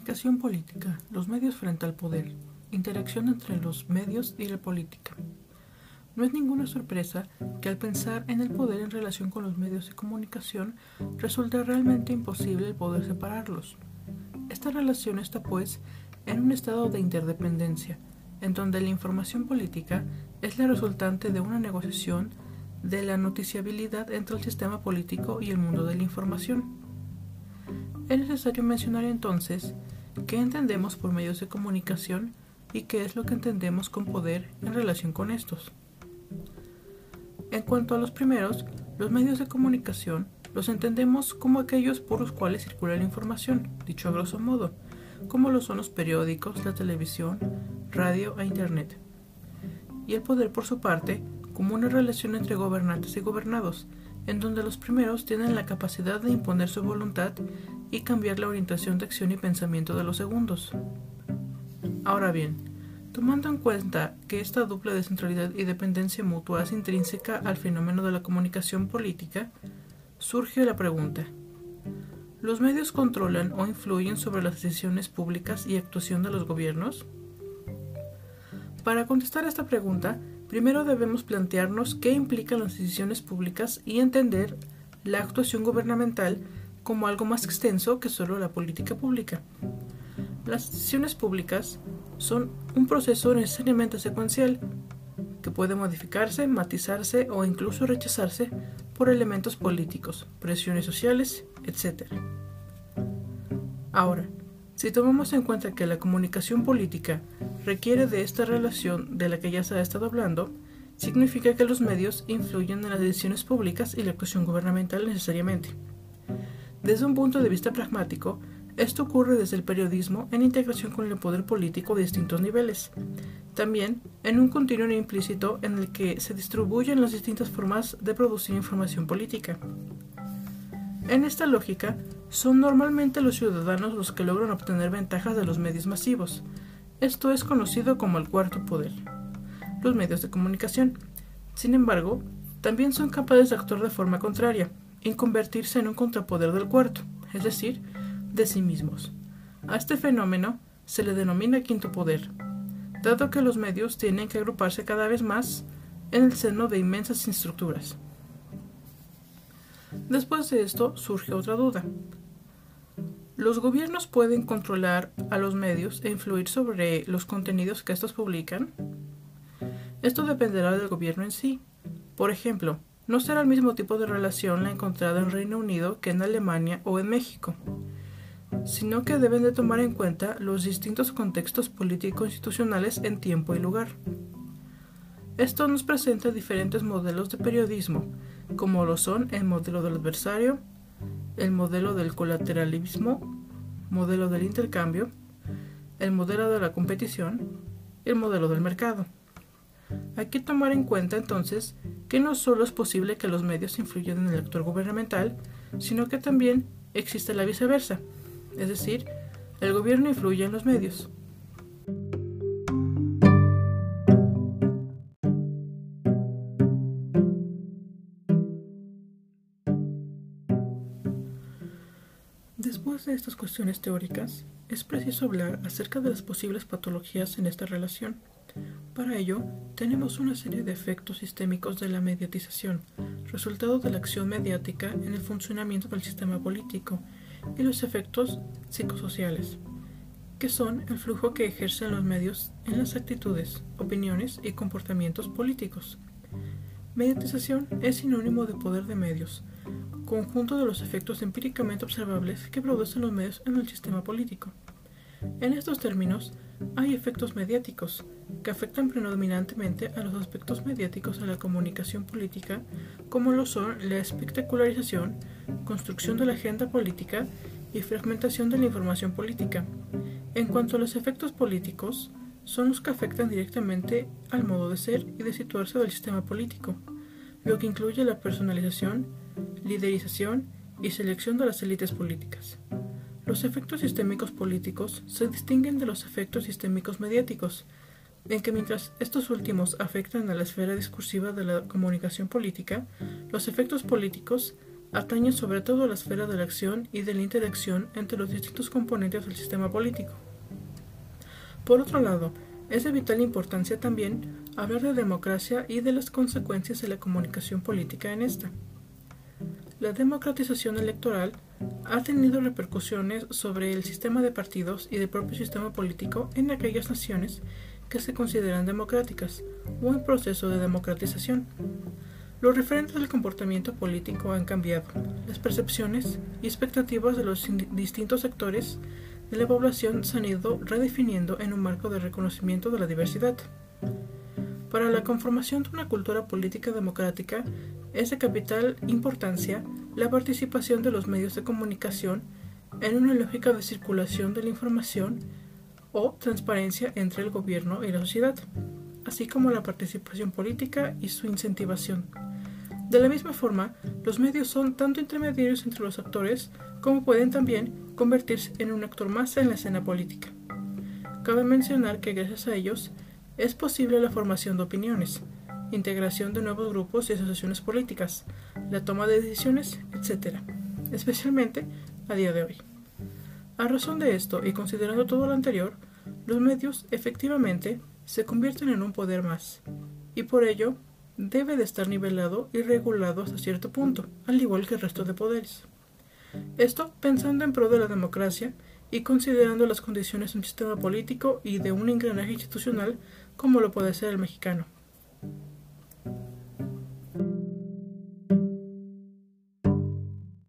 Comunicación política, los medios frente al poder, interacción entre los medios y la política. No es ninguna sorpresa que al pensar en el poder en relación con los medios de comunicación resulta realmente imposible el poder separarlos. Esta relación está pues en un estado de interdependencia, en donde la información política es la resultante de una negociación de la noticiabilidad entre el sistema político y el mundo de la información. Es necesario mencionar entonces qué entendemos por medios de comunicación y qué es lo que entendemos con poder en relación con estos. En cuanto a los primeros, los medios de comunicación los entendemos como aquellos por los cuales circula la información, dicho a grosso modo, como lo son los periódicos, la televisión, radio e internet. Y el poder, por su parte, como una relación entre gobernantes y gobernados, en donde los primeros tienen la capacidad de imponer su voluntad y cambiar la orientación de acción y pensamiento de los segundos. Ahora bien, tomando en cuenta que esta dupla de centralidad y dependencia mutua es intrínseca al fenómeno de la comunicación política, surge la pregunta, ¿los medios controlan o influyen sobre las decisiones públicas y actuación de los gobiernos? Para contestar esta pregunta, primero debemos plantearnos qué implican las decisiones públicas y entender la actuación gubernamental como algo más extenso que solo la política pública. Las decisiones públicas son un proceso necesariamente secuencial que puede modificarse, matizarse o incluso rechazarse por elementos políticos, presiones sociales, etc. Ahora, si tomamos en cuenta que la comunicación política requiere de esta relación de la que ya se ha estado hablando, significa que los medios influyen en las decisiones públicas y la actuación gubernamental necesariamente. Desde un punto de vista pragmático, esto ocurre desde el periodismo en integración con el poder político de distintos niveles. También en un continuo implícito en el que se distribuyen las distintas formas de producir información política. En esta lógica, son normalmente los ciudadanos los que logran obtener ventajas de los medios masivos. Esto es conocido como el cuarto poder. Los medios de comunicación, sin embargo, también son capaces de actuar de forma contraria, en convertirse en un contrapoder del cuarto, es decir, de sí mismos. A este fenómeno se le denomina quinto poder, dado que los medios tienen que agruparse cada vez más en el seno de inmensas estructuras. Después de esto surge otra duda. ¿Los gobiernos pueden controlar a los medios e influir sobre los contenidos que estos publican? Esto dependerá del gobierno en sí. Por ejemplo, no será el mismo tipo de relación la encontrada en Reino Unido que en Alemania o en México, sino que deben de tomar en cuenta los distintos contextos político-institucionales en tiempo y lugar. Esto nos presenta diferentes modelos de periodismo, como lo son el modelo del adversario, el modelo del colateralismo, modelo del intercambio, el modelo de la competición y el modelo del mercado. Hay que tomar en cuenta entonces que no solo es posible que los medios influyan en el actor gubernamental, sino que también existe la viceversa, es decir, el gobierno influye en los medios. Después de estas cuestiones teóricas, es preciso hablar acerca de las posibles patologías en esta relación. Para ello, tenemos una serie de efectos sistémicos de la mediatización, resultado de la acción mediática en el funcionamiento del sistema político, y los efectos psicosociales, que son el flujo que ejercen los medios en las actitudes, opiniones y comportamientos políticos. Mediatización es sinónimo de poder de medios, conjunto de los efectos empíricamente observables que producen los medios en el sistema político. En estos términos, hay efectos mediáticos, que afectan predominantemente a los aspectos mediáticos de la comunicación política, como lo son la espectacularización, construcción de la agenda política y fragmentación de la información política. En cuanto a los efectos políticos, son los que afectan directamente al modo de ser y de situarse del sistema político, lo que incluye la personalización, liderización y selección de las élites políticas. Los efectos sistémicos políticos se distinguen de los efectos sistémicos mediáticos, en que mientras estos últimos afectan a la esfera discursiva de la comunicación política, los efectos políticos atañe sobre todo a la esfera de la acción y de la interacción entre los distintos componentes del sistema político. Por otro lado, es de vital importancia también hablar de democracia y de las consecuencias de la comunicación política en esta. La democratización electoral ha tenido repercusiones sobre el sistema de partidos y del propio sistema político en aquellas naciones que se consideran democráticas o en proceso de democratización. Los referentes del comportamiento político han cambiado. Las percepciones y expectativas de los distintos sectores de la población se han ido redefiniendo en un marco de reconocimiento de la diversidad. Para la conformación de una cultura política democrática es de capital importancia la participación de los medios de comunicación en una lógica de circulación de la información o transparencia entre el gobierno y la sociedad, así como la participación política y su incentivación. De la misma forma, los medios son tanto intermediarios entre los actores como pueden también convertirse en un actor más en la escena política. Cabe mencionar que gracias a ellos es posible la formación de opiniones, integración de nuevos grupos y asociaciones políticas, la toma de decisiones, etc., especialmente a día de hoy. A razón de esto y considerando todo lo anterior, los medios efectivamente se convierten en un poder más, y por ello debe de estar nivelado y regulado hasta cierto punto, al igual que el resto de poderes. Esto pensando en pro de la democracia y considerando las condiciones de un sistema político y de un engranaje institucional como lo puede ser el mexicano.